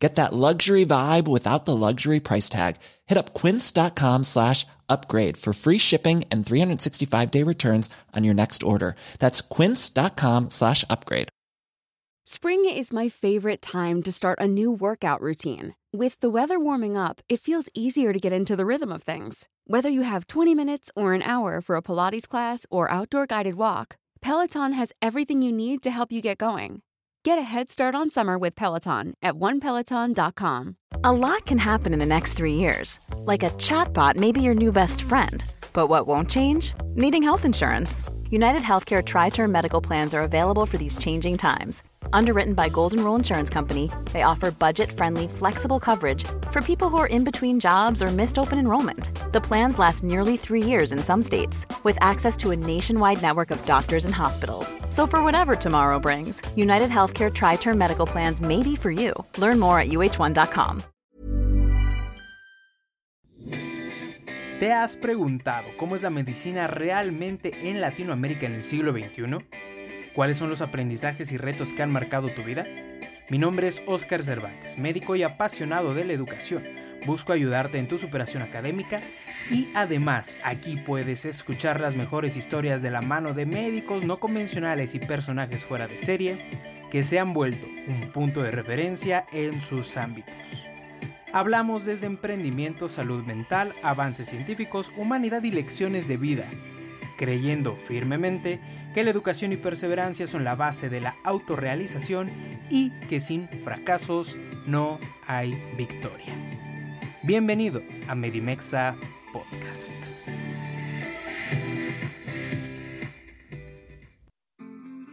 Get that luxury vibe without the luxury price tag. Hit up quince.com slash upgrade for free shipping and 365 day returns on your next order. That's quince.com slash upgrade. Spring is my favorite time to start a new workout routine. With the weather warming up, it feels easier to get into the rhythm of things. Whether you have 20 minutes or an hour for a Pilates class or outdoor guided walk, Peloton has everything you need to help you get going. Get a head start on summer with Peloton at onepeloton.com. A lot can happen in the next three years. Like a chatbot may be your new best friend. But what won't change? Needing health insurance. United Healthcare Tri Term Medical Plans are available for these changing times. Underwritten by Golden Rule Insurance Company, they offer budget friendly, flexible coverage for people who are in between jobs or missed open enrollment. The plans last nearly three years in some states, with access to a nationwide network of doctors and hospitals. So, for whatever tomorrow brings, United Healthcare Tri Term Medical Plans may be for you. Learn more at uh1.com. ¿Te has preguntado cómo es la medicina realmente en Latinoamérica en el siglo XXI? ¿Cuáles son los aprendizajes y retos que han marcado tu vida? Mi nombre es Oscar Cervantes, médico y apasionado de la educación. Busco ayudarte en tu superación académica y además aquí puedes escuchar las mejores historias de la mano de médicos no convencionales y personajes fuera de serie que se han vuelto un punto de referencia en sus ámbitos. Hablamos desde emprendimiento, salud mental, avances científicos, humanidad y lecciones de vida, creyendo firmemente que la educación y perseverancia son la base de la autorrealización y que sin fracasos no hay victoria. Bienvenido a Medimexa Podcast.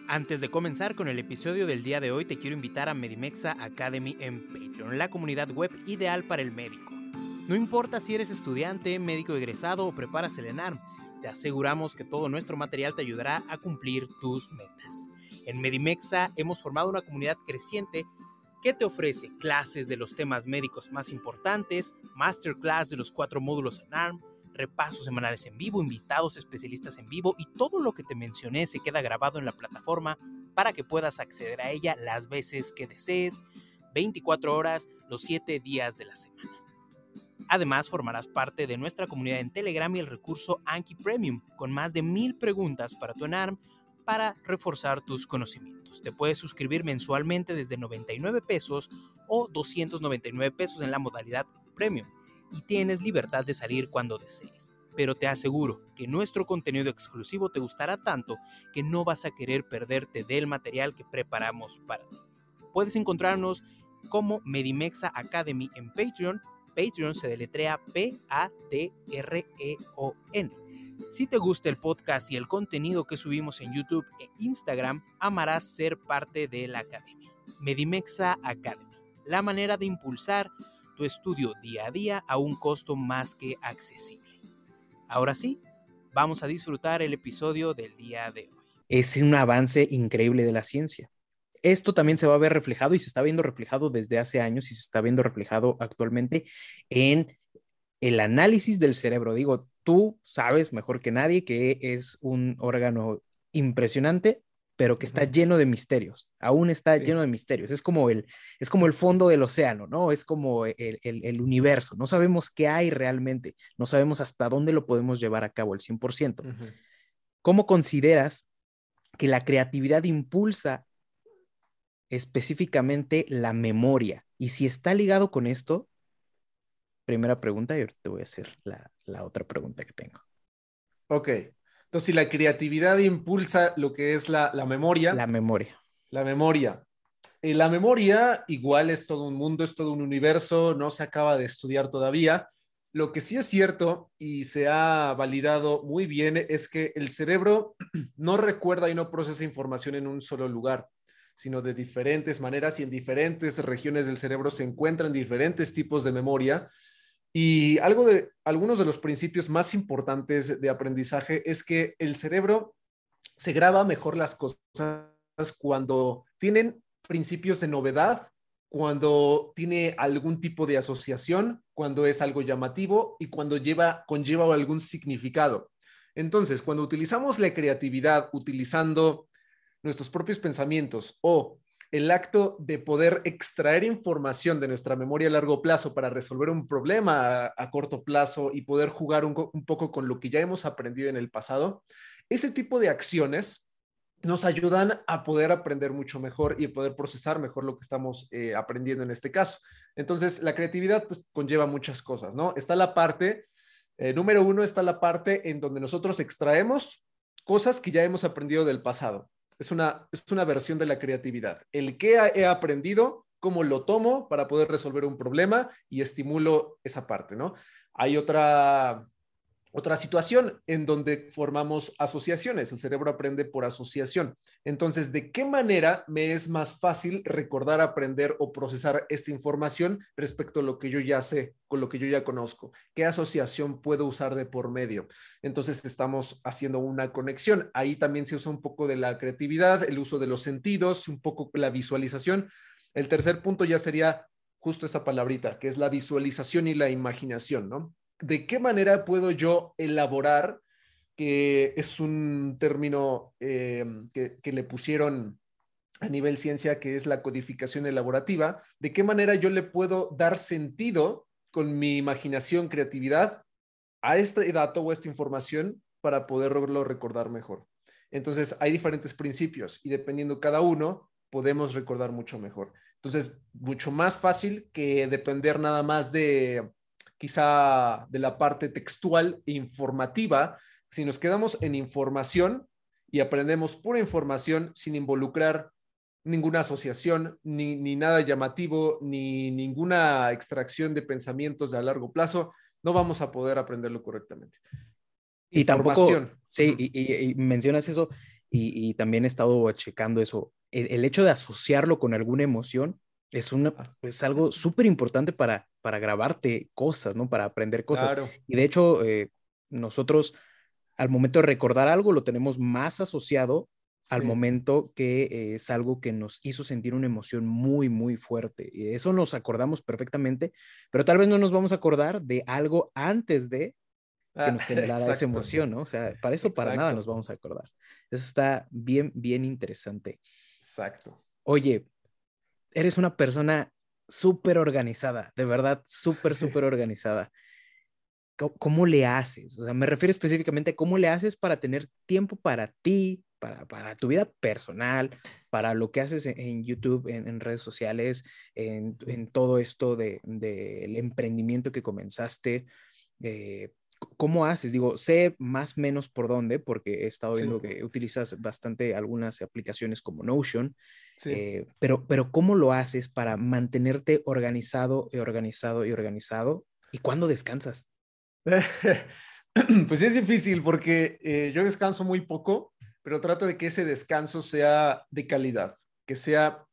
Antes de comenzar con el episodio del día de hoy, te quiero invitar a Medimexa Academy en Patreon, la comunidad web ideal para el médico. No importa si eres estudiante, médico egresado o preparas el ENARM, te aseguramos que todo nuestro material te ayudará a cumplir tus metas. En Medimexa hemos formado una comunidad creciente que te ofrece clases de los temas médicos más importantes, masterclass de los cuatro módulos ENARM, repasos semanales en vivo, invitados especialistas en vivo y todo lo que te mencioné se queda grabado en la plataforma para que puedas acceder a ella las veces que desees, 24 horas, los 7 días de la semana. Además, formarás parte de nuestra comunidad en Telegram y el recurso Anki Premium, con más de mil preguntas para tu ENARM para reforzar tus conocimientos. Te puedes suscribir mensualmente desde 99 pesos o 299 pesos en la modalidad Premium y tienes libertad de salir cuando desees. Pero te aseguro que nuestro contenido exclusivo te gustará tanto que no vas a querer perderte del material que preparamos para ti. Puedes encontrarnos como Medimexa Academy en Patreon. Patreon se deletrea P-A-T-R-E-O-N. Si te gusta el podcast y el contenido que subimos en YouTube e Instagram, amarás ser parte de la academia. Medimexa Academy, la manera de impulsar tu estudio día a día a un costo más que accesible. Ahora sí, vamos a disfrutar el episodio del día de hoy. Es un avance increíble de la ciencia. Esto también se va a ver reflejado y se está viendo reflejado desde hace años y se está viendo reflejado actualmente en el análisis del cerebro. Digo, tú sabes mejor que nadie que es un órgano impresionante, pero que está lleno de misterios, aún está lleno de misterios. Es como, el, es como el fondo del océano, ¿no? Es como el, el, universo. No sabemos qué hay realmente, no sabemos hasta dónde lo podemos llevar a cabo el 100%. ¿Cómo consideras que la creatividad impulsa específicamente la memoria? Y si está ligado con esto, primera pregunta y ahorita te voy a hacer la, la otra pregunta que tengo. Ok, entonces, si la creatividad impulsa lo que es la, memoria. La memoria. La memoria. Eh, la memoria igual es todo un mundo, es todo un universo, no se acaba de estudiar todavía. Lo que sí es cierto y se ha validado muy bien es que el cerebro no recuerda y no procesa información en un solo lugar, sino de diferentes maneras y en diferentes regiones del cerebro se encuentran diferentes tipos de memoria y algo de, algunos de los principios más importantes de aprendizaje es que el cerebro se graba mejor las cosas cuando tienen principios de novedad, cuando tiene algún tipo de asociación, cuando es algo llamativo y cuando lleva, conlleva algún significado. Entonces, cuando utilizamos la creatividad utilizando nuestros propios pensamientos o el acto de poder extraer información de nuestra memoria a largo plazo para resolver un problema a, corto plazo y poder jugar un, poco con lo que ya hemos aprendido en el pasado, ese tipo de acciones nos ayudan a poder aprender mucho mejor y poder procesar mejor lo que estamos eh, aprendiendo en este caso. Entonces, la creatividad pues, conlleva muchas cosas, ¿no? Está la parte, eh, número uno, está la parte en donde nosotros extraemos cosas que ya hemos aprendido del pasado. Es una, es una versión de la creatividad. El que he aprendido, cómo lo tomo para poder resolver un problema y estimulo esa parte, ¿no? Hay otra, otra situación en donde formamos asociaciones. El cerebro aprende por asociación. Entonces, ¿de qué manera me es más fácil recordar, aprender o procesar esta información respecto a lo que yo ya sé, con lo que yo ya conozco? ¿Qué asociación puedo usar de por medio? Entonces, estamos haciendo una conexión. Ahí también se usa un poco de la creatividad, el uso de los sentidos, un poco la visualización. El tercer punto ya sería justo esa palabrita, que es la visualización y la imaginación, ¿no? De qué manera puedo yo elaborar, que es un término eh, que, le pusieron a nivel ciencia, que es la codificación elaborativa, de qué manera yo le puedo dar sentido con mi imaginación, creatividad a este dato o esta información para poderlo recordar mejor. Entonces, hay diferentes principios y dependiendo cada uno, podemos recordar mucho mejor. Entonces, mucho más fácil que depender nada más de quizá de la parte textual e informativa, si nos quedamos en información y aprendemos pura información sin involucrar ninguna asociación, ni, nada llamativo, ni ninguna extracción de pensamientos a largo plazo, no vamos a poder aprenderlo correctamente. Y tampoco, sí, y, mencionas eso, y, también he estado checando eso, el, hecho de asociarlo con alguna emoción es, una, es algo súper importante para, para grabarte cosas, ¿no? Para aprender cosas. Y de hecho, eh, nosotros al momento de recordar algo lo tenemos más asociado al momento que es algo que nos hizo sentir una emoción muy, muy fuerte. Y eso nos acordamos perfectamente, pero tal vez no nos vamos a acordar de algo antes de que nos ah, generara esa emoción, ¿no? O sea, para eso para nada nos vamos a acordar. Eso está bien, bien interesante. Exacto. Oye, eres una persona súper organizada, de verdad, súper, súper organizada. ¿Cómo, le haces? O sea, me refiero específicamente a cómo le haces para tener tiempo para ti, para, para tu vida personal, para lo que haces en, YouTube, en, redes sociales, en, en todo esto del de, emprendimiento que comenzaste. Eh, ¿Cómo haces? Digo, sé más o menos por dónde, porque he estado viendo que utilizas bastante algunas aplicaciones como Notion, eh, pero, pero ¿cómo lo haces para mantenerte organizado y organizado y organizado? ¿Y cuándo descansas? pues es difícil porque eh, yo descanso muy poco, pero trato de que ese descanso sea de calidad, que sea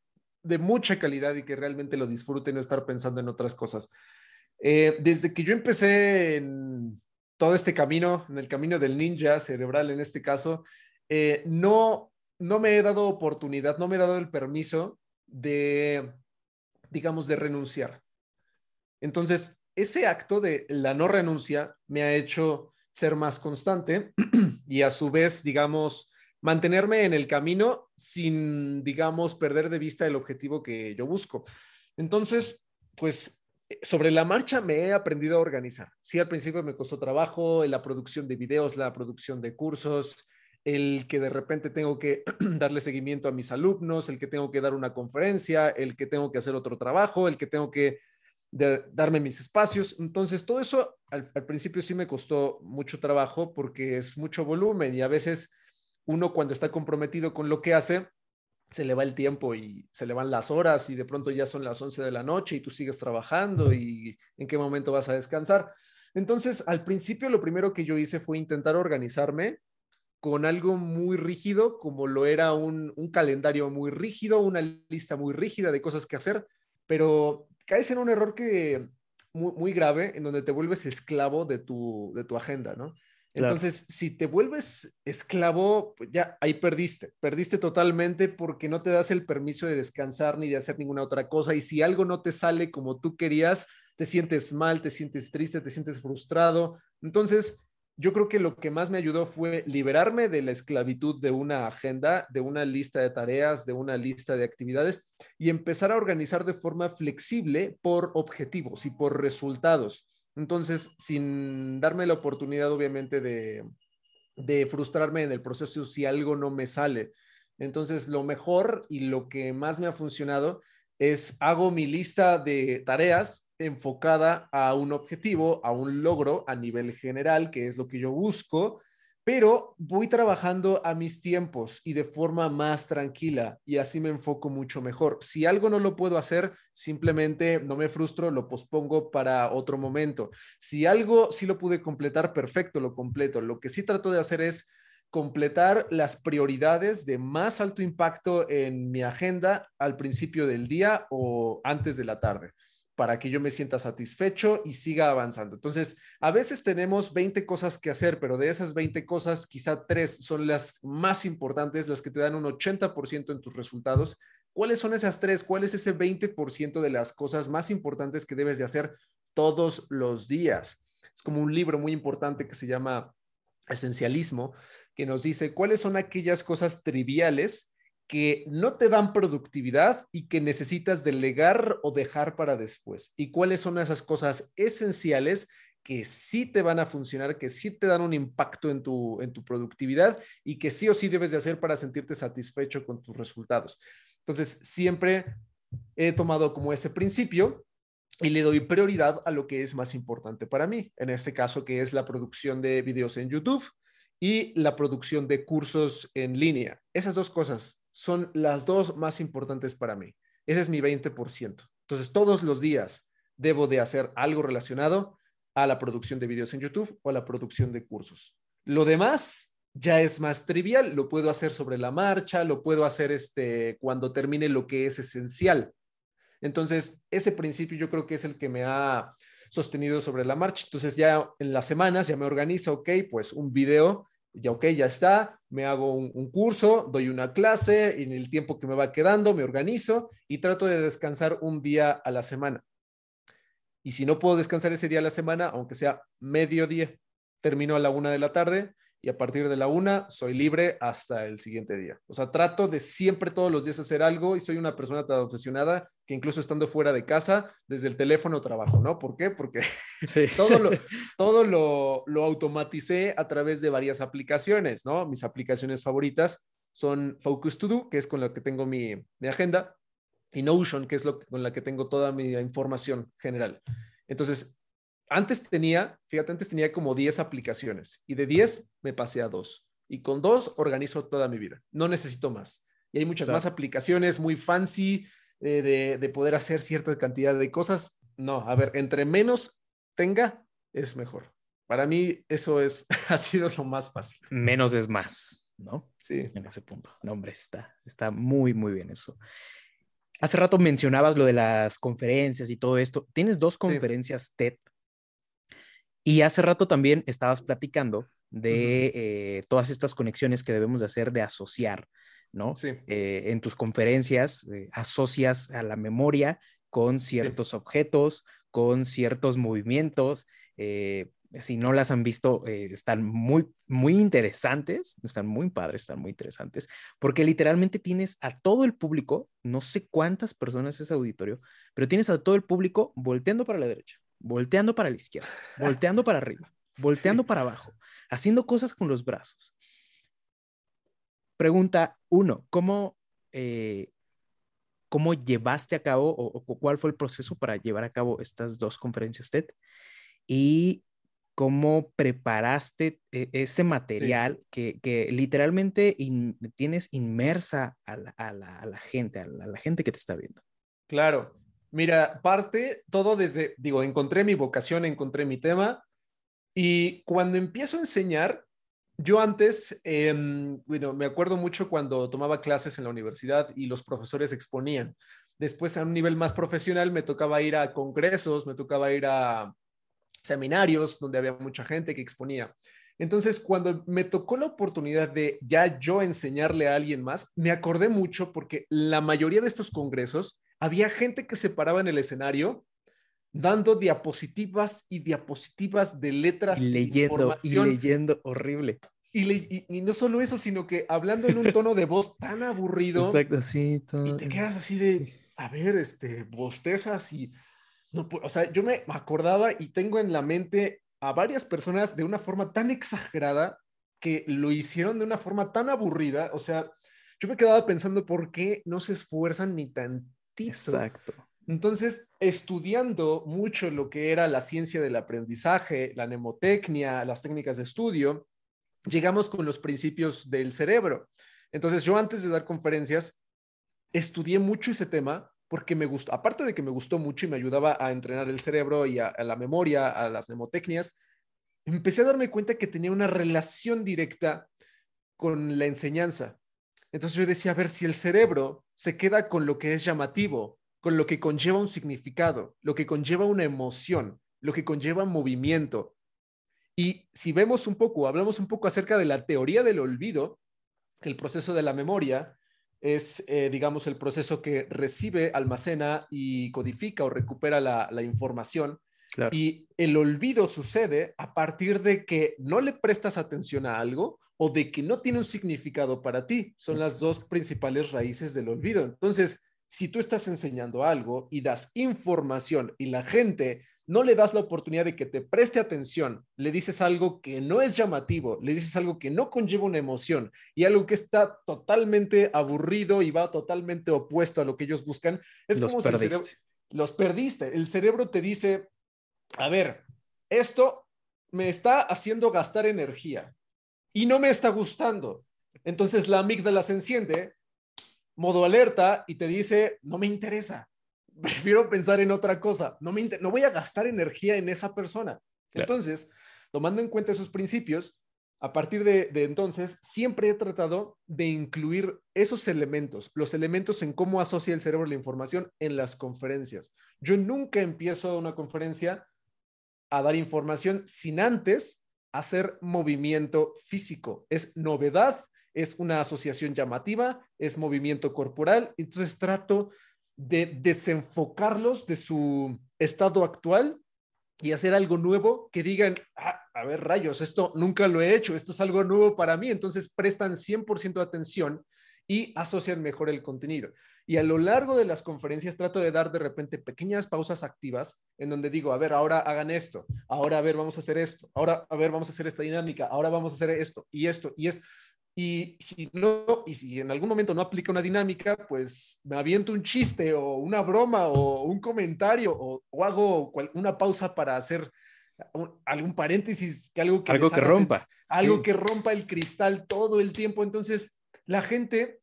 de mucha calidad y que realmente lo disfrute y no estar pensando en otras cosas. Eh, desde que yo empecé en todo este camino, en el camino del ninja cerebral en este caso, no no me he dado oportunidad, no me he dado el permiso de, digamos, de renunciar. Entonces, ese acto de la no renuncia me ha hecho ser más constante y a su vez, digamos, mantenerme en el camino sin, digamos, perder de vista el objetivo que yo busco. Entonces, pues sobre la marcha me he aprendido a organizar. Sí, al principio me costó trabajo la producción de videos, la producción de cursos, el que de repente tengo que darle seguimiento a mis alumnos, el que tengo que dar una conferencia, el que tengo que hacer otro trabajo, el que tengo que darme mis espacios. Entonces, todo eso al, principio sí me costó mucho trabajo porque es mucho volumen y a veces uno cuando está comprometido con lo que hace, se le va el tiempo y se le van las horas y de pronto ya son las 11 de la noche y tú sigues trabajando y en qué momento vas a descansar. Entonces, al principio lo primero que yo hice fue intentar organizarme con algo muy rígido, como lo era un, calendario muy rígido, una lista muy rígida de cosas que hacer, pero caes en un error que muy, grave, en donde te vuelves esclavo de tu, de tu agenda, ¿no? Entonces, si te vuelves esclavo, pues ya ahí perdiste, perdiste totalmente porque no te das el permiso de descansar ni de hacer ninguna otra cosa. Y si algo no te sale como tú querías, te sientes mal, te sientes triste, te sientes frustrado. Entonces, yo creo que lo que más me ayudó fue liberarme de la esclavitud de una agenda, de una lista de tareas, de una lista de actividades y empezar a organizar de forma flexible por objetivos y por resultados. Entonces, sin darme la oportunidad, obviamente, de, frustrarme en el proceso si algo no me sale. Entonces, lo mejor y lo que más me ha funcionado es hago mi lista de tareas enfocada a un objetivo, a un logro a nivel general, que es lo que yo busco, pero voy trabajando a mis tiempos y de forma más tranquila y así me enfoco mucho mejor. Si algo no lo puedo hacer, simplemente no me frustro, lo pospongo para otro momento. Si algo sí lo pude completar, perfecto, lo completo. Lo que sí trato de hacer es completar las prioridades de más alto impacto en mi agenda al principio del día o antes de la tarde para que yo me sienta satisfecho y siga avanzando. Entonces, a veces tenemos 20 cosas que hacer, pero de esas 20 cosas, quizá tres son las más importantes, las que te dan un 80% en tus resultados. ¿Cuáles son esas tres? ¿Cuál es ese 20% de las cosas más importantes que debes de hacer todos los días? Es como un libro muy importante que se llama Esencialismo, que nos dice cuáles son aquellas cosas triviales que no te dan productividad y que necesitas delegar o dejar para después. Y cuáles son esas cosas esenciales que sí te van a funcionar, que sí te dan un impacto en tu, en tu productividad y que sí o sí debes de hacer para sentirte satisfecho con tus resultados. Entonces, siempre he tomado como ese principio y le doy prioridad a lo que es más importante para mí. En este caso, que es la producción de videos en YouTube y la producción de cursos en línea. Esas dos cosas son las dos más importantes para mí. Ese es mi 20%. Entonces, todos los días debo de hacer algo relacionado a la producción de videos en YouTube o a la producción de cursos. Lo demás ya es más trivial, lo puedo hacer sobre la marcha, lo puedo hacer este, cuando termine lo que es esencial. Entonces, ese principio yo creo que es el que me ha sostenido sobre la marcha. Entonces ya en las semanas ya me organizo, ok, pues un video, ya ok, ya está, me hago un, curso, doy una clase, en el tiempo que me va quedando me organizo y trato de descansar un día a la semana. Y si no puedo descansar ese día a la semana, aunque sea medio día, termino a la una de la tarde, y a partir de la una soy libre hasta el siguiente día. O sea, trato de siempre todos los días hacer algo y soy una persona tan obsesionada que incluso estando fuera de casa, desde el teléfono trabajo, ¿no? ¿Por qué? Porque todo, lo, todo lo, lo automaticé a través de varias aplicaciones, ¿no? Mis aplicaciones favoritas son Focus To Do, que es con la que tengo mi, mi agenda, y Notion, que es lo, con la que tengo toda mi información general. Entonces, antes tenía, fíjate, antes tenía como 10 aplicaciones y de 10 me pasé a dos. Y con dos organizo toda mi vida. No necesito más. Y hay muchas más aplicaciones muy fancy eh, de, poder hacer cierta cantidad de cosas. No, a ver, entre menos tenga, es mejor. Para mí eso es, ha sido lo más fácil. Menos es más, ¿no? Sí. En ese punto. No, hombre, está, está muy, muy bien eso. Hace rato mencionabas lo de las conferencias y todo esto. Tienes dos conferencias TED y hace rato también estabas platicando de eh, todas estas conexiones que debemos de hacer de asociar, ¿no? Sí. Eh, en tus conferencias eh, asocias a la memoria con ciertos objetos, con ciertos movimientos. si no las han visto, están muy, muy interesantes, están muy padres, están muy interesantes, porque literalmente tienes a todo el público, no sé cuántas personas es auditorio, pero tienes a todo el público volteando para la derecha, volteando para la izquierda, volteando para arriba, volteando para abajo, haciendo cosas con los brazos. Pregunta uno, ¿cómo, eh, ¿cómo llevaste a cabo o, cuál fue el proceso para llevar a cabo estas dos conferencias TED? Y cómo preparaste e, ese material que, literalmente tienes inmersa a la, gente, a la, gente que te está viendo. Claro, Mira, parte todo desde, digo, encontré mi vocación, encontré mi tema y cuando empiezo a enseñar, yo antes, em, bueno, me acuerdo mucho cuando tomaba clases en la universidad y los profesores exponían. Después, a un nivel más profesional, me tocaba ir a congresos, me tocaba ir a seminarios donde había mucha gente que exponía. Entonces, cuando me tocó la oportunidad de ya yo enseñarle a alguien más, me acordé mucho porque la mayoría de estos congresos había gente que se paraba en el escenario dando diapositivas y diapositivas de letras. Y leyendo, y leyendo horrible. Y, no solo eso, sino que hablando en un tono de voz tan aburrido. Exacto, sí. Y te quedas así de, a ver, este, bostezas y... No, o sea, yo me acordaba y tengo en la mente a varias personas de una forma tan exagerada que lo hicieron de una forma tan aburrida. O sea, yo me quedaba pensando por qué no se esfuerzan ni tantito. Exacto. Entonces, estudiando mucho lo que era la ciencia del aprendizaje, la mnemotecnia, las técnicas de estudio, llegamos con los principios del cerebro. Entonces, yo antes de dar conferencias, estudié mucho ese tema porque me gustó, aparte de que me gustó mucho y me ayudaba a entrenar el cerebro y a, la memoria, a las mnemotecnias, empecé a darme cuenta que tenía una relación directa con la enseñanza. Entonces yo decía, a ver, si el cerebro se queda con lo que es llamativo, con lo que conlleva un significado, lo que conlleva una emoción, lo que conlleva movimiento. Y si vemos un poco, hablamos un poco acerca de la teoría del olvido, el proceso de la memoria, es, eh, digamos, el proceso que recibe, almacena y codifica o recupera la, información. Y el olvido sucede a partir de que no le prestas atención a algo o de que no tiene un significado para ti. Son las dos principales raíces del olvido. Entonces, si tú estás enseñando algo y das información y la gente no le das la oportunidad de que te preste atención, le dices algo que no es llamativo, le dices algo que no conlleva una emoción y algo que está totalmente aburrido y va totalmente opuesto a lo que ellos buscan, es como si los perdiste. El cerebro te dice, a ver, esto me está haciendo gastar energía y no me está gustando. Entonces la amígdala se enciende, modo alerta y te dice, no me interesa, prefiero pensar en otra cosa, no, me no voy a gastar energía en esa persona. Entonces, tomando en cuenta esos principios, a partir de, entonces, siempre he tratado de incluir esos elementos, los elementos en cómo asocia el cerebro la información en las conferencias. Yo nunca empiezo una conferencia a dar información sin antes hacer movimiento físico. Es novedad, es una asociación llamativa, es movimiento corporal. Entonces trato de desenfocarlos de su estado actual y hacer algo nuevo que digan, ah, a ver, rayos, esto nunca lo he hecho, esto es algo nuevo para mí, entonces prestan 100% de atención y asocian mejor el contenido. Y a lo largo de las conferencias trato de dar de repente pequeñas pausas activas en donde digo, a ver, ahora hagan esto, ahora a ver, vamos a hacer esto, ahora a ver, vamos a hacer esta dinámica, ahora vamos a hacer esto y esto y es y si no, y si en algún momento no aplica una dinámica, pues me aviento un chiste o una broma o un comentario o, hago una pausa para hacer algún paréntesis, algo que, algo que rompa. Algo que rompa el cristal todo el tiempo. Entonces, la gente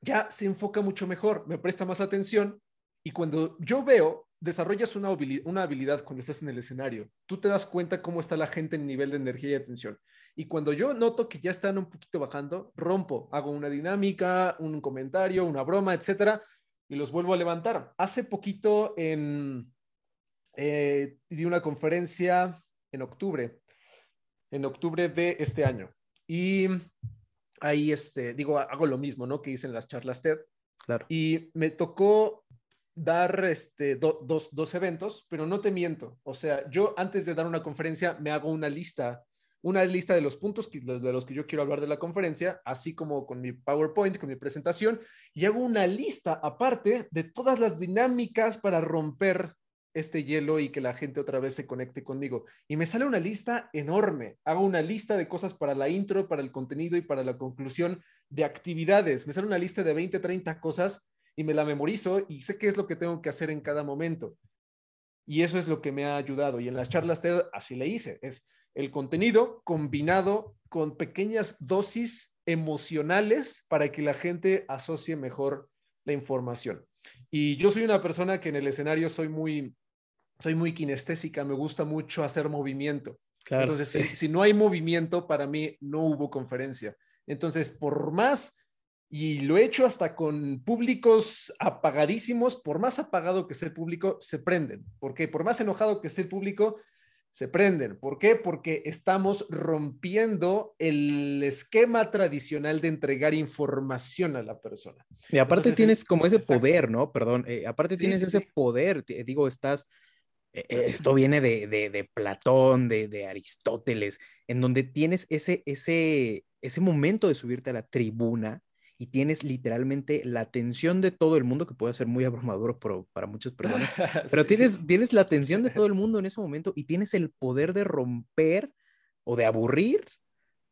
ya se enfoca mucho mejor, me presta más atención y cuando yo veo desarrollas una, una habilidad cuando estás en el escenario. Tú te das cuenta cómo está la gente en nivel de energía y atención. Y cuando yo noto que ya están un poquito bajando, rompo, hago una dinámica, un comentario, una broma, etcétera, y los vuelvo a levantar. Hace poquito en, eh, di una conferencia en octubre, en octubre de este año. Y ahí, este, digo, hago lo mismo, ¿no? Que hice en las charlas TED. Claro. Y me tocó dar este, dos, dos eventos, pero no te miento. O sea, yo antes de dar una conferencia me hago una lista, una lista de los puntos que, de los que yo quiero hablar de la conferencia, así como con mi PowerPoint, con mi presentación, y hago una lista aparte de todas las dinámicas para romper este hielo y que la gente otra vez se conecte conmigo. Y me sale una lista enorme. Hago una lista de cosas para la intro, para el contenido y para la conclusión de actividades. Me sale una lista de 20, 30 cosas y me la memorizo y sé qué es lo que tengo que hacer en cada momento. Y eso es lo que me ha ayudado. Y en las charlas TED así le hice. Es el contenido combinado con pequeñas dosis emocionales para que la gente asocie mejor la información. Y yo soy una persona que en el escenario soy muy, soy muy kinestésica, me gusta mucho hacer movimiento. Entonces, si, si no hay movimiento, para mí no hubo conferencia. Entonces, por más y lo he hecho hasta con públicos apagadísimos, por más apagado que sea el público, se prenden, porque por más enojado que esté el público, se prenden. ¿Por qué? Porque estamos rompiendo el esquema tradicional de entregar información a la persona. Y aparte tienes como ese poder, ¿no? Perdón, eh, aparte tienes ese poder, digo, estás, esto viene de, de, Platón, de, de, Aristóteles, en donde tienes ese, ese, ese momento de subirte a la tribuna y tienes literalmente la atención de todo el mundo, que puede ser muy abrumador para muchas personas, pero tienes, tienes la atención de todo el mundo en ese momento y tienes el poder de romper o de aburrir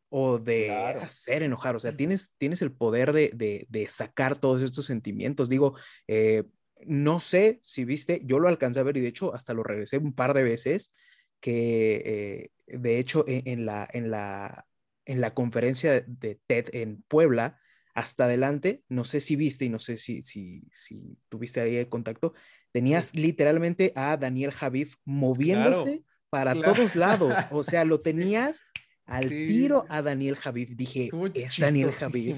o de hacer enojar, o sea, tienes, tienes el poder de, de, sacar todos estos sentimientos. Digo, eh, no sé si viste, yo lo alcancé a ver y de hecho hasta lo regresé un par de veces, que eh, de hecho e, en, la, en, la, en la conferencia de TED en Puebla, hasta adelante, no sé si viste y no sé si, si, si tuviste ahí el contacto, tenías literalmente a Daniel Javif moviéndose para todos lados, o sea, lo tenías al tiro a Daniel Javif, dije, es Daniel Javif.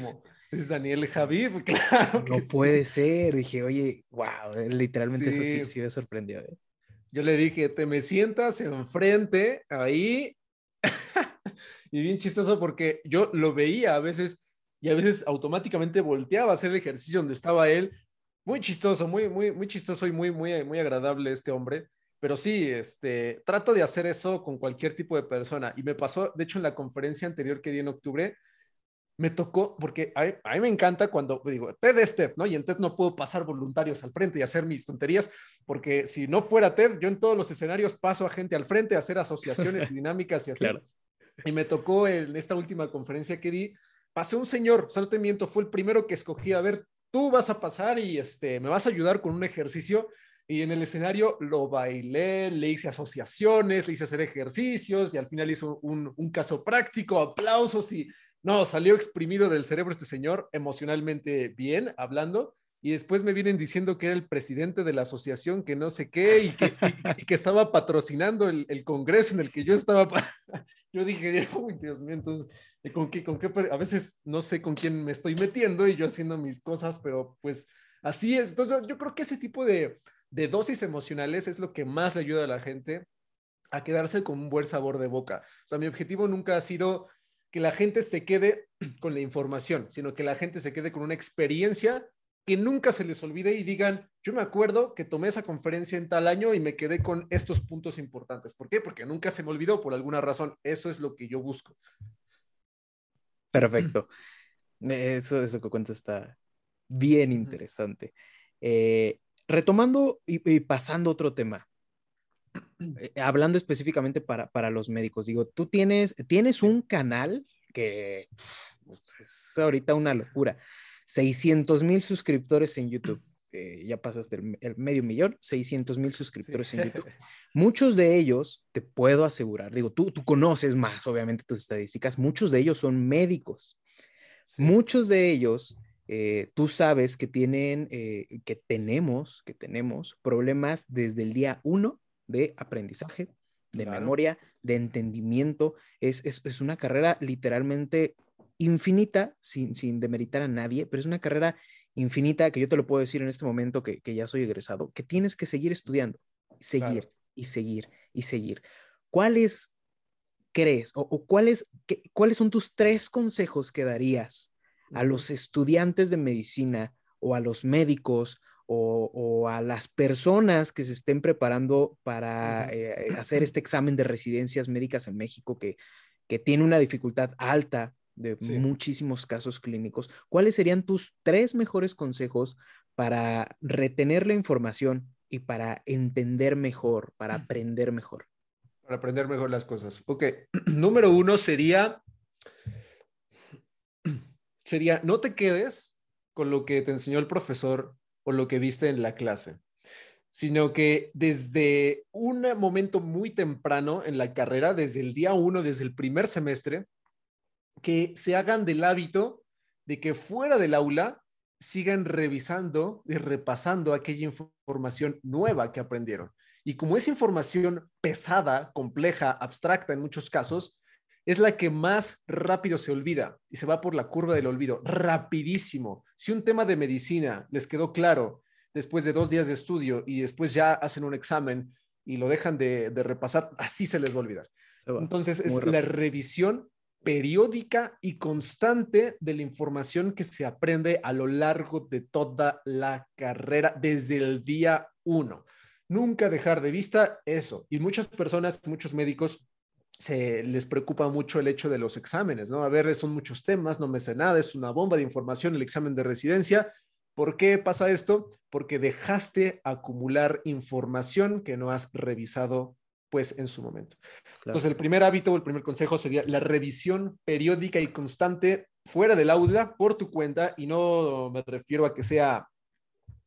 Es Daniel Javif, claro. No puede ser, dije, oye, wow, literalmente eso sí, sí me sorprendió. ¿eh? Yo le dije, te me sientas enfrente ahí. y bien chistoso porque yo lo veía a veces y a veces automáticamente volteaba a hacer el ejercicio donde estaba él. Muy chistoso, muy, muy, muy chistoso y muy, muy, muy agradable este hombre. Pero sí, este, trato de hacer eso con cualquier tipo de persona. Y me pasó, de hecho, en la conferencia anterior que di en octubre, me tocó, porque a, mí me encanta cuando digo, TED es TED, ¿no? Y en TED no puedo pasar voluntarios al frente y hacer mis tonterías, porque si no fuera TED, yo en todos los escenarios paso a gente al frente a hacer asociaciones y dinámicas y así. Y me tocó en esta última conferencia que di, pasé un señor, solo te miento, fue el primero que escogí, a ver, tú vas a pasar y este, me vas a ayudar con un ejercicio. Y en el escenario lo bailé, le hice asociaciones, le hice hacer ejercicios y al final hizo un, un caso práctico, aplausos y no, salió exprimido del cerebro este señor, emocionalmente bien, hablando y después me vienen diciendo que era el presidente de la asociación, que no sé qué, y que, estaba patrocinando el, congreso en el que yo estaba. Yo dije, Dios mío, entonces, ¿con qué, con qué? A veces no sé con quién me estoy metiendo y yo haciendo mis cosas, pero pues así es. Entonces, yo creo que ese tipo de, de dosis emocionales es lo que más le ayuda a la gente a quedarse con un buen sabor de boca. O sea, mi objetivo nunca ha sido que la gente se quede con la información, sino que la gente se quede con una experiencia que nunca se les olvide y digan, yo me acuerdo que tomé esa conferencia en tal año y me quedé con estos puntos importantes. ¿Por qué? Porque nunca se me olvidó por alguna razón. Eso es lo que yo busco. Perfecto. Eso, eso que cuenta está bien interesante. Eh, retomando y, pasando a otro tema. Eh, hablando específicamente para, para, los médicos, digo, tú tienes, tienes un canal que pues, es ahorita una locura. 600 mil suscriptores en YouTube. ya pasaste el, medio millón, 600 mil suscriptores en YouTube. Muchos de ellos, te puedo asegurar, digo, tú, tú conoces más, obviamente, tus estadísticas, muchos de ellos son médicos. Muchos de ellos, eh, tú sabes que tienen, eh, que tenemos, que tenemos problemas desde el día uno de aprendizaje, de memoria, de entendimiento. Es, es, es, una carrera literalmente infinita, sin, sin demeritar a nadie, pero es una carrera infinita que yo te lo puedo decir en este momento que, ya soy egresado, que tienes que seguir estudiando, seguir y seguir y seguir. ¿Cuáles crees o, cuáles, cuáles son tus tres consejos que darías a los estudiantes de medicina o a los médicos o, a las personas que se estén preparando para eh, hacer este examen de residencias médicas en México que, que tiene una dificultad alta de muchísimos casos clínicos. ¿Cuáles serían tus tres mejores consejos para retener la información y para entender mejor, para aprender mejor? Para aprender mejor las cosas. Ok, número uno sería, sería, no te quedes con lo que te enseñó el profesor o lo que viste en la clase, sino que desde un momento muy temprano en la carrera, desde el día uno, desde el primer semestre, que se hagan del hábito de que fuera del aula sigan revisando y repasando aquella información nueva que aprendieron. Y como es información pesada, compleja, abstracta en muchos casos, es la que más rápido se olvida y se va por la curva del olvido, rapidísimo. Si un tema de medicina les quedó claro después de dos días de estudio y después ya hacen un examen, y lo dejan de, repasar, así se les va a olvidar. Entonces, es la revisión periódica y constante de la información que se aprende a lo largo de toda la carrera desde el día uno. Nunca dejar de vista eso. Y muchas personas, muchos médicos, se les preocupa mucho el hecho de los exámenes, ¿no? A ver, son muchos temas, no me sé nada, es una bomba de información el examen de residencia. ¿Por qué pasa esto? Porque dejaste acumular información que no has revisado pues en su momento. Entonces, el primer hábito o el primer consejo sería la revisión periódica y constante fuera del aula por tu cuenta y no me refiero a que sea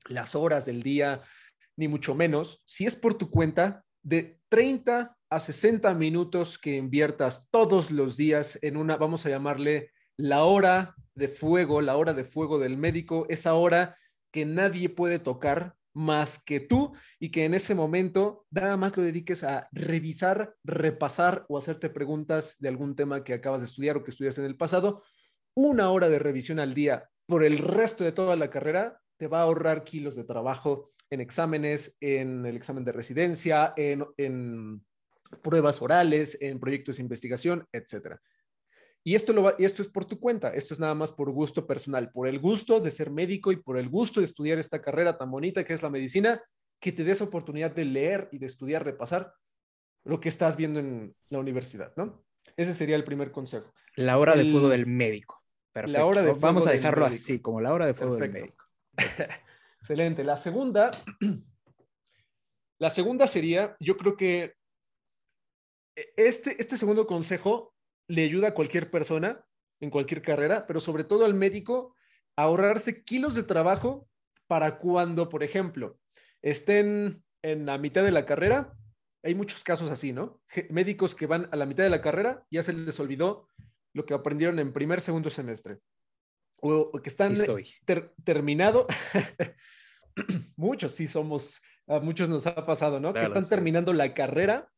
las horas del día, ni mucho menos. Si es por tu cuenta, de 30 a 60 minutos que inviertas todos los días en una, vamos a llamarle la hora de fuego, la hora de fuego del médico, esa hora que nadie puede tocar más que tú y que en ese momento nada más lo dediques a revisar, repasar o hacerte preguntas de algún tema que acabas de estudiar o que estudias en el pasado. Una hora de revisión al día por el resto de toda la carrera te va a ahorrar kilos de trabajo en exámenes, en el examen de residencia, en, en pruebas orales, en proyectos de investigación, etcétera. Y esto, lo y esto es por tu cuenta, esto es nada más por gusto personal, por el gusto de ser médico y por el gusto de estudiar esta carrera tan bonita que es la medicina, que te des oportunidad de leer y de estudiar, repasar lo que estás viendo en la universidad, ¿no? Ese sería el primer consejo. La hora de fuego del médico. Perfecto. La hora de Vamos a dejarlo así, como la hora de fuego del médico. Excelente. La segunda, la segunda sería, yo creo que este, este segundo consejo le ayuda a cualquier persona en cualquier carrera, pero sobre todo al médico a ahorrarse kilos de trabajo para cuando, por ejemplo, estén en la mitad de la carrera. Hay muchos casos así, ¿no? Médicos que van a la mitad de la carrera, ya se les olvidó lo que aprendieron en primer, segundo semestre. O, que están terminado. muchos sí somos, a muchos nos ha pasado, ¿no? que están terminando la carrera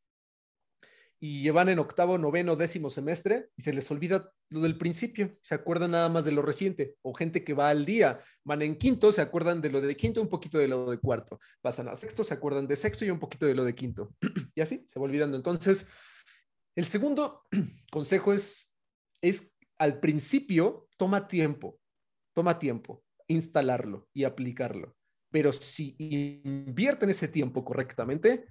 y llevan en octavo, noveno, décimo semestre y se les olvida lo del principio, se acuerdan nada más de lo reciente, o gente que va al día, van en quinto, se acuerdan de lo de quinto, un poquito de lo de cuarto, pasan a sexto, se acuerdan de sexto y un poquito de lo de quinto, y así se va olvidando. Entonces, el segundo consejo es, es al principio, toma tiempo, toma tiempo instalarlo y aplicarlo, pero si invierten ese tiempo correctamente,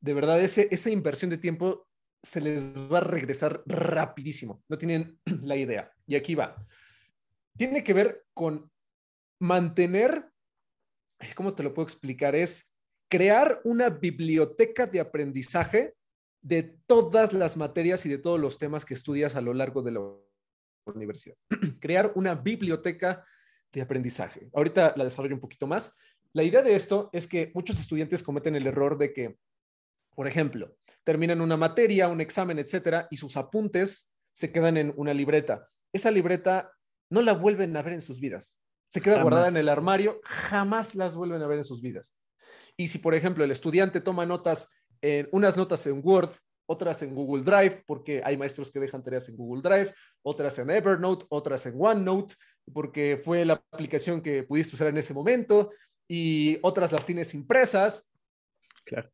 de verdad ese, esa inversión de tiempo se les va a regresar rapidísimo. No tienen la idea. Y aquí va. Tiene que ver con mantener, ¿cómo te lo puedo explicar? Es crear una biblioteca de aprendizaje de todas las materias y de todos los temas que estudias a lo largo de la universidad. crear una biblioteca de aprendizaje. Ahorita la desarrollo un poquito más. La idea de esto es que muchos estudiantes cometen el error de que por ejemplo, terminan una materia, un examen, etcétera, y sus apuntes se quedan en una libreta. Esa libreta no la vuelven a ver en sus vidas. Se queda guardada en el armario, jamás las vuelven a ver en sus vidas. Y si, por ejemplo, el estudiante toma notas, en, unas notas en Word, otras en Google Drive, porque hay maestros que dejan tareas en Google Drive, otras en Evernote, otras en OneNote, porque fue la aplicación que pudiste usar en ese momento, y otras las tienes impresas,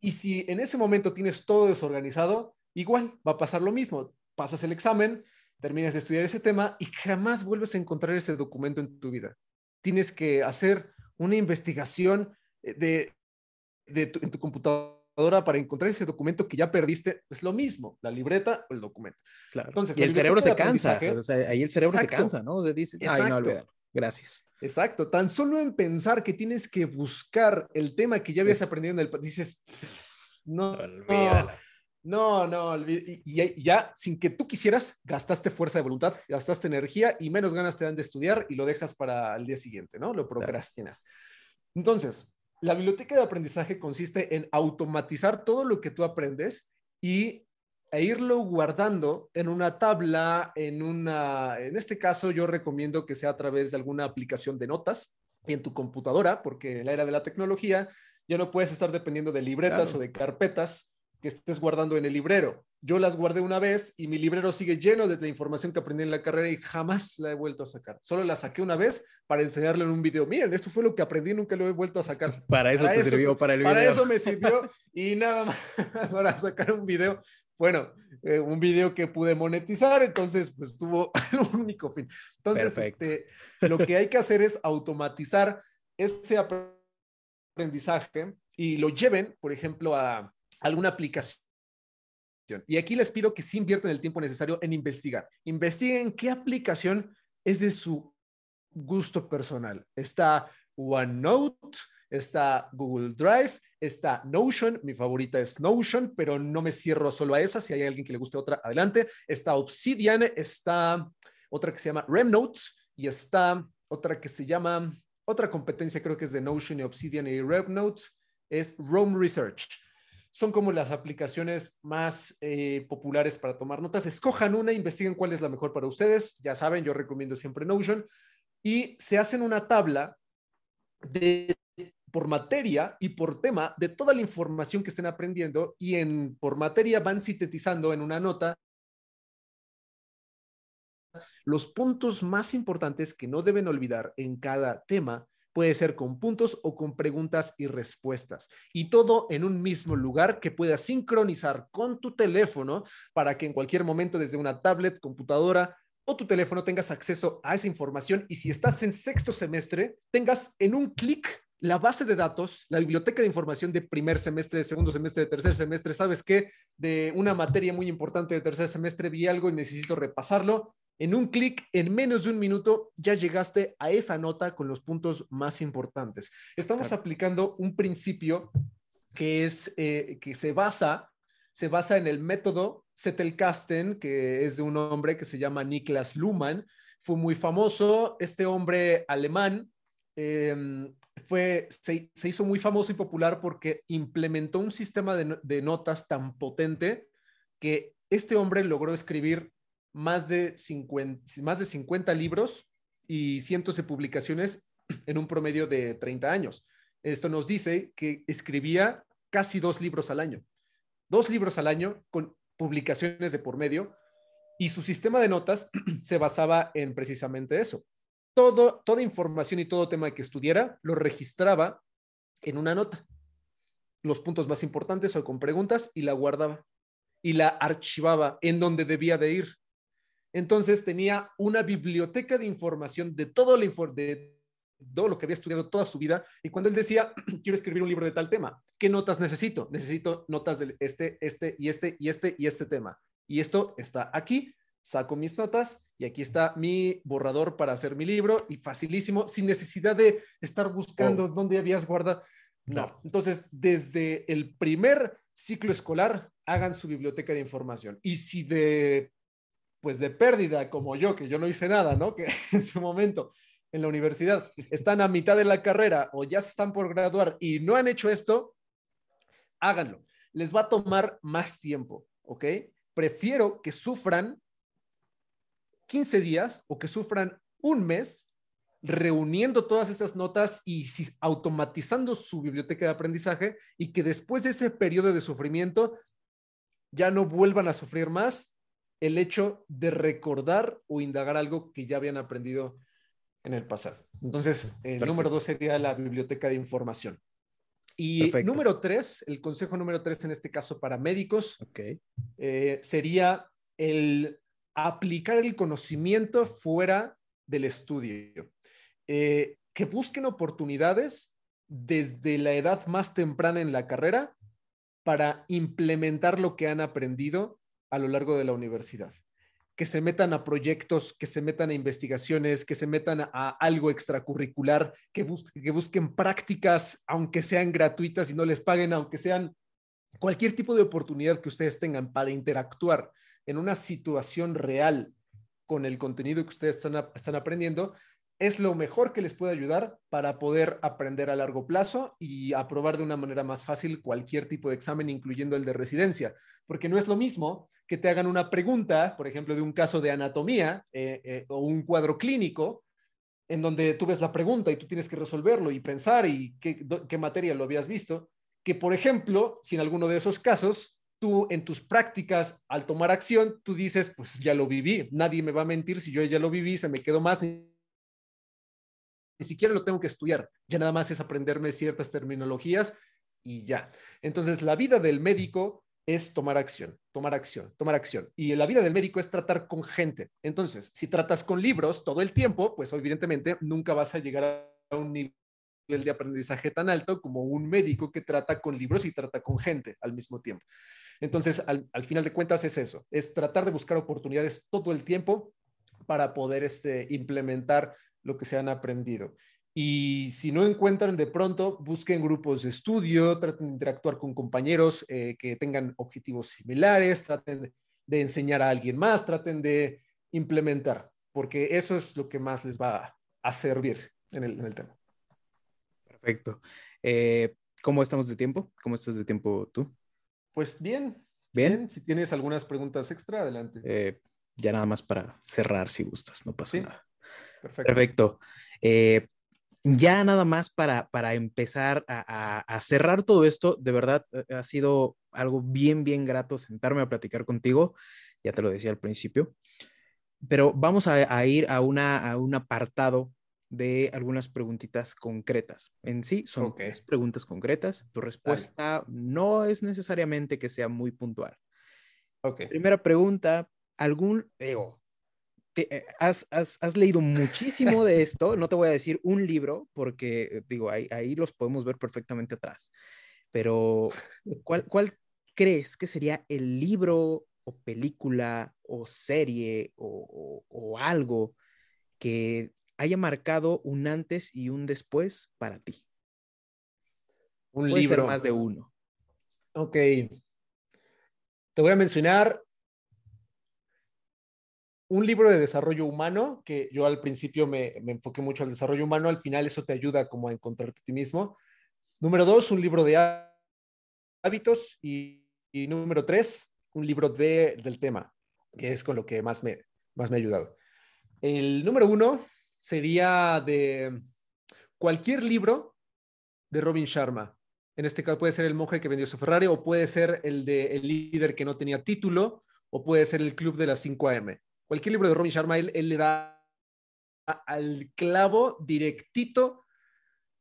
y si en ese momento tienes todo desorganizado, igual va a pasar lo mismo. Pasas el examen, terminas de estudiar ese tema y jamás vuelves a encontrar ese documento en tu vida. Tienes que hacer una investigación eh, de, en tu computadora para encontrar ese documento que ya perdiste. Es lo mismo, la libreta o el documento. Claro. Entonces, y el cerebro se cansa. ahí el cerebro se cansa, ¿no? Dice, ay, no Gracias. Exacto. Tan solo en pensar que tienes que buscar el tema que ya habías aprendido en el... Dices, no, no, no, y, ya sin que tú quisieras, gastaste fuerza de voluntad, gastaste energía y menos ganas te dan de estudiar y lo dejas para el día siguiente, ¿no? Lo procrastinas. Entonces, la biblioteca de aprendizaje consiste en automatizar todo lo que tú aprendes y e irlo guardando en una tabla, en una, en este caso yo recomiendo que sea a través de alguna aplicación de notas y en tu computadora, porque en la era de la tecnología ya no puedes estar dependiendo de libretas o de carpetas que estés guardando en el librero. Yo las guardé una vez y mi librero sigue lleno de la información que aprendí en la carrera y jamás la he vuelto a sacar. Solo la saqué una vez para enseñarle en un video. Miren, esto fue lo que aprendí, nunca lo he vuelto a sacar. Para eso te sirvió, para el video. Para eso me sirvió y nada más para sacar un video. Bueno, eh, un video que pude monetizar, entonces pues tuvo un único fin. Entonces, este, lo que hay que hacer es automatizar ese aprendizaje y lo lleven, por ejemplo, a alguna aplicación. Y aquí les pido que sí inviertan el tiempo necesario en investigar. Investiguen qué aplicación es de su gusto personal. Está OneNote, está Google Drive, está Notion, mi favorita es Notion, pero no me cierro solo a esa, si hay alguien que le guste otra, adelante. Está Obsidian, está otra que se llama RemNote y está otra que se llama, otra competencia creo que es de Notion y Obsidian y RemNote, es Rome Research son como las aplicaciones más eh, populares para tomar notas. Escojan una, investiguen cuál es la mejor para ustedes. Ya saben, yo recomiendo siempre Notion. Y se hacen una tabla de, por materia y por tema de toda la información que estén aprendiendo y en, por materia van sintetizando en una nota los puntos más importantes que no deben olvidar en cada tema Puede ser con puntos o con preguntas y respuestas. Y todo en un mismo lugar que puedas sincronizar con tu teléfono para que en cualquier momento desde una tablet, computadora o tu teléfono tengas acceso a esa información y si estás en sexto semestre, tengas en un clic la base de datos, la biblioteca de información de primer semestre, de segundo semestre, de tercer semestre, ¿sabes qué? De una materia muy importante de tercer semestre vi algo y necesito repasarlo. En un clic, en menos de un minuto, ya llegaste a esa nota con los puntos más importantes. Estamos aplicando un principio que es eh, que se basa se basa en el método Zettelkasten, que es de un hombre que se llama Niklas Luhmann. Fue muy famoso. Este hombre alemán em, fue, se, hizo muy famoso y popular porque implementó un sistema de, de notas tan potente que este hombre logró escribir más de 50, más de 50 libros y cientos de publicaciones en un promedio de 30 años. Esto nos dice que escribía casi dos libros al año. Dos libros al año con publicaciones de por medio y su sistema de notas se basaba en precisamente eso. Toda información y todo tema que estudiara lo registraba en una nota. Los puntos más importantes o con preguntas y la guardaba y la archivaba en donde debía de ir. Entonces tenía una biblioteca de información de todo, de todo lo que había estudiado toda su vida. Y cuando él decía, quiero escribir un libro de tal tema, ¿qué notas necesito? Necesito notas de este, este y este y este y este tema. Y esto está aquí. Saco mis notas y aquí está mi borrador para hacer mi libro y facilísimo, sin necesidad de estar buscando oh. dónde habías guardado. No. Entonces, desde el primer ciclo escolar, hagan su biblioteca de información. Y si de pues de pérdida como yo, que yo no hice nada, ¿no? Que en su momento en la universidad están a mitad de la carrera o ya se están por graduar y no han hecho esto, háganlo. Les va a tomar más tiempo, ¿ok? Prefiero que sufran 15 días o que sufran un mes reuniendo todas esas notas y automatizando su biblioteca de aprendizaje y que después de ese periodo de sufrimiento ya no vuelvan a sufrir más el hecho de recordar o indagar algo que ya habían aprendido en el pasado. Entonces, el número dos sería la biblioteca de información. Y número tres, el consejo número tres en este caso para médicos, eh, sería el aplicar el conocimiento fuera del estudio. Eh, que busquen oportunidades desde la edad más temprana en la carrera para implementar lo que han aprendido a lo largo de la universidad. Que se metan a proyectos, que se metan a investigaciones, que se metan a, algo extracurricular, que, que busquen prácticas, aunque sean gratuitas y no les paguen, aunque sean cualquier tipo de oportunidad que ustedes tengan para interactuar en una situación real con el contenido que ustedes están, están aprendiendo, es lo mejor que les puede ayudar para poder aprender a largo plazo y aprobar de una manera más fácil cualquier tipo de examen, incluyendo el de residencia. Porque no es lo mismo que te hagan una pregunta, por ejemplo, de un caso de anatomía eh, eh, o un cuadro clínico, en donde tú ves la pregunta y tú tienes que resolverlo y pensar y qué, qué materia lo habías visto, que por ejemplo, si en alguno de esos casos tú en tus prácticas, al tomar acción, tú dices, pues ya lo viví, nadie me va a mentir si yo ya lo viví, se me quedó más, ni, ni siquiera lo tengo que estudiar, ya nada más es aprenderme ciertas terminologías y ya. Entonces, la vida del médico es tomar acción, tomar acción, tomar acción. Y la vida del médico es tratar con gente. Entonces, si tratas con libros todo el tiempo, pues evidentemente nunca vas a llegar a un nivel de aprendizaje tan alto como un médico que trata con libros y trata con gente al mismo tiempo. Entonces, al, final de cuentas es eso, es tratar de buscar oportunidades todo el tiempo para poder este, implementar lo que se han aprendido. Y si no encuentran de pronto, busquen grupos de estudio, traten de interactuar con compañeros eh, que tengan objetivos similares, traten de enseñar a alguien más, traten de implementar, porque eso es lo que más les va a servir en el, tema. Perfecto. Eh, ¿Cómo estamos de tiempo? ¿Cómo estás de tiempo tú? Pues bien. Bien. Si tienes algunas preguntas extra, adelante. Eh, ya nada más para cerrar si gustas, no pasa nada. Perfecto. Perfecto. Eh, ya nada más para, para empezar a, a, cerrar todo esto, de verdad eh, ha sido algo bien, bien grato sentarme a platicar contigo, ya te lo decía al principio, pero vamos a, a ir a, una, a un apartado de algunas preguntitas concretas. En sí, son preguntas concretas. Tu respuesta no es necesariamente que sea muy puntual. Okay. Primera pregunta, ¿algún, digo, eh, has, has, has, leído muchísimo de esto? No te voy a decir un libro, porque, digo, ahí, ahí los podemos ver perfectamente atrás. Pero, ¿cuál, ¿cuál crees que sería el libro o película o serie o, o, o algo que haya marcado un antes y un después para ti? Un Puede libro. más de uno. Ok. Te voy a mencionar un libro de desarrollo humano, que yo al principio me, me, enfoqué mucho al desarrollo humano, al final eso te ayuda como a encontrarte a ti mismo. Número dos, un libro de hábitos y, y número tres, un libro de, del tema, que es con lo que más me, más me ha ayudado. El número uno sería de cualquier libro de Robin Sharma. En este caso puede ser El monje que vendió su Ferrari o puede ser el de El líder que no tenía título o puede ser El club de las 5 AM. Cualquier libro de Robin Sharma, él, le da al clavo directito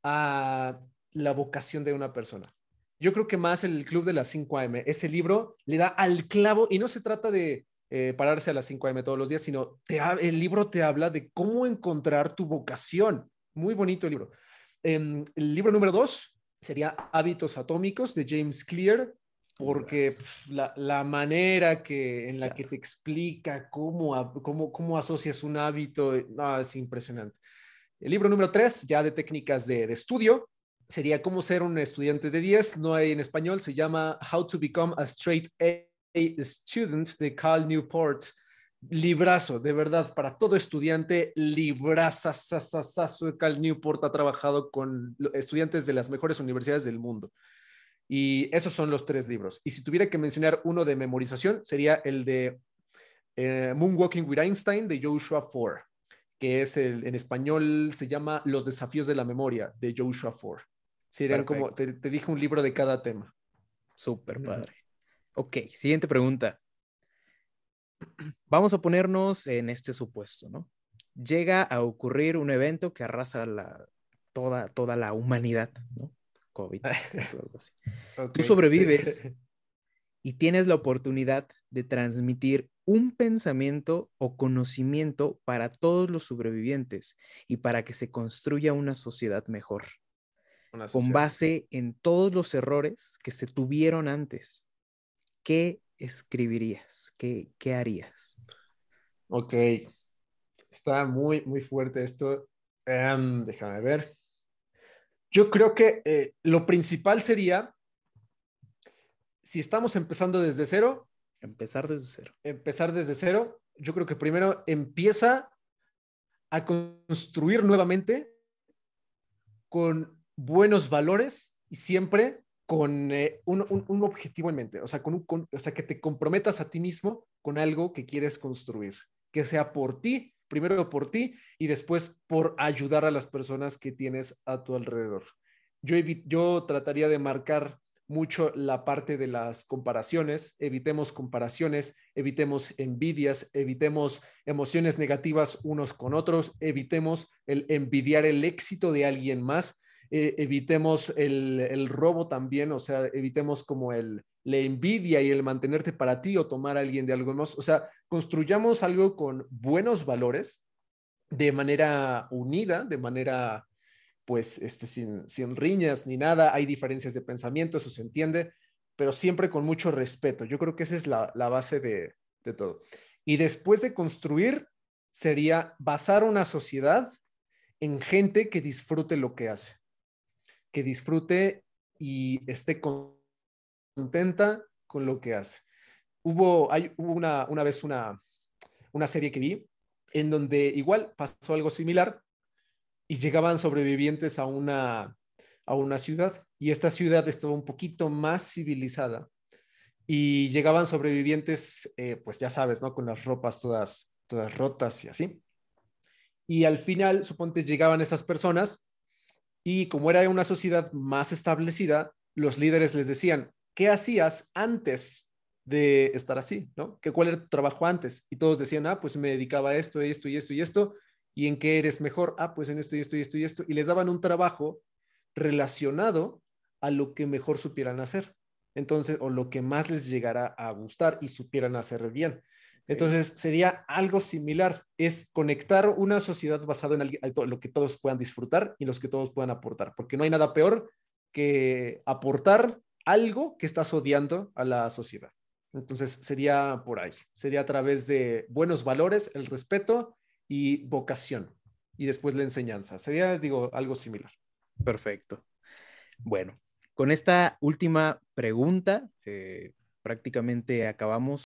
a la vocación de una persona. Yo creo que más el Club de las 5 AM, ese libro le da al clavo y no se trata de eh, pararse a las 5 a.m. todos los días, sino te el libro te habla de cómo encontrar tu vocación. Muy bonito el libro. Em, el libro número dos sería Hábitos Atómicos de James Clear, porque la, la, manera que, en la que te explica cómo, cómo, cómo asocias un hábito es impresionante. El libro número tres, ya de técnicas de, de estudio, sería Cómo ser un estudiante de 10. No hay en español, se llama How to Become a Straight A Student de Cal Newport. Librazo, de verdad, para todo estudiante, librazo. Cal Newport ha trabajado con estudiantes de las mejores universidades del mundo. Y esos son los tres libros. Y si tuviera que mencionar uno de memorización, sería el de eh, Moonwalking with Einstein de Joshua Ford, que es el, en español se llama Los desafíos de la memoria de Joshua Ford. Serían como, te, te, dije un libro de cada tema. Súper padre. Ok, siguiente pregunta. Vamos a ponernos en este supuesto, ¿no? Llega a ocurrir un evento que arrasa la, toda, toda la humanidad, ¿no? COVID. algo así. Tú sobrevives y tienes la oportunidad de transmitir un pensamiento o conocimiento para todos los sobrevivientes y para que se construya una sociedad mejor, con base en todos los errores que se tuvieron antes ¿qué escribirías? ¿Qué, qué harías? Ok, está muy, muy fuerte esto. Em, déjame ver. Yo creo que eh, lo principal sería, si estamos empezando desde cero. Empezar desde cero. Empezar desde cero. Yo creo que primero empieza a construir nuevamente con buenos valores y siempre con eh, un, objetivo en mente, o sea, con, que te comprometas a ti mismo con algo que quieres construir, que sea por ti, primero por ti y después por ayudar a las personas que tienes a tu alrededor. Yo, yo trataría de marcar mucho la parte de las comparaciones, evitemos comparaciones, evitemos envidias, evitemos emociones negativas unos con otros, evitemos el envidiar el éxito de alguien más, eh, evitemos el, robo también, o sea, evitemos como el, la envidia y el mantenerte para ti o tomar a alguien de algo más, o sea, construyamos algo con buenos valores de manera unida, de manera pues este, sin, sin riñas ni nada, hay diferencias de pensamiento, eso se entiende, pero siempre con mucho respeto. Yo creo que esa es la, base de, de todo. Y después de construir, sería basar una sociedad en gente que disfrute lo que hace, que disfrute y esté contenta con lo que hace. Hubo, hay, una, una vez una, una serie que vi en donde igual pasó algo similar, y llegaban sobrevivientes a una, a una ciudad y esta ciudad estaba un poquito más civilizada y llegaban sobrevivientes, eh, pues ya sabes, ¿no? Con las ropas todas, todas rotas y así. Y al final, suponte, llegaban esas personas y como era una sociedad más establecida, los líderes les decían, ¿qué hacías antes de estar así? ¿Qué, ¿Cuál era tu trabajo antes? Y todos decían, ah, pues me dedicaba a esto, esto y esto y esto ¿Y en qué eres mejor? Ah, pues en esto y esto y esto y esto. Y les daban un trabajo relacionado a lo que mejor supieran hacer. Entonces, o lo que más les llegara a gustar y supieran hacer bien. Entonces, sería algo similar. Es conectar una sociedad basada en lo que todos puedan disfrutar y los que todos puedan aportar. Porque no hay nada peor que aportar algo que estás odiando a la sociedad. Entonces, sería por ahí. Sería a través de buenos valores, el respeto y vocación y después la enseñanza. Sería, digo, algo similar. Perfecto. Bueno, con esta última pregunta, eh, prácticamente acabamos.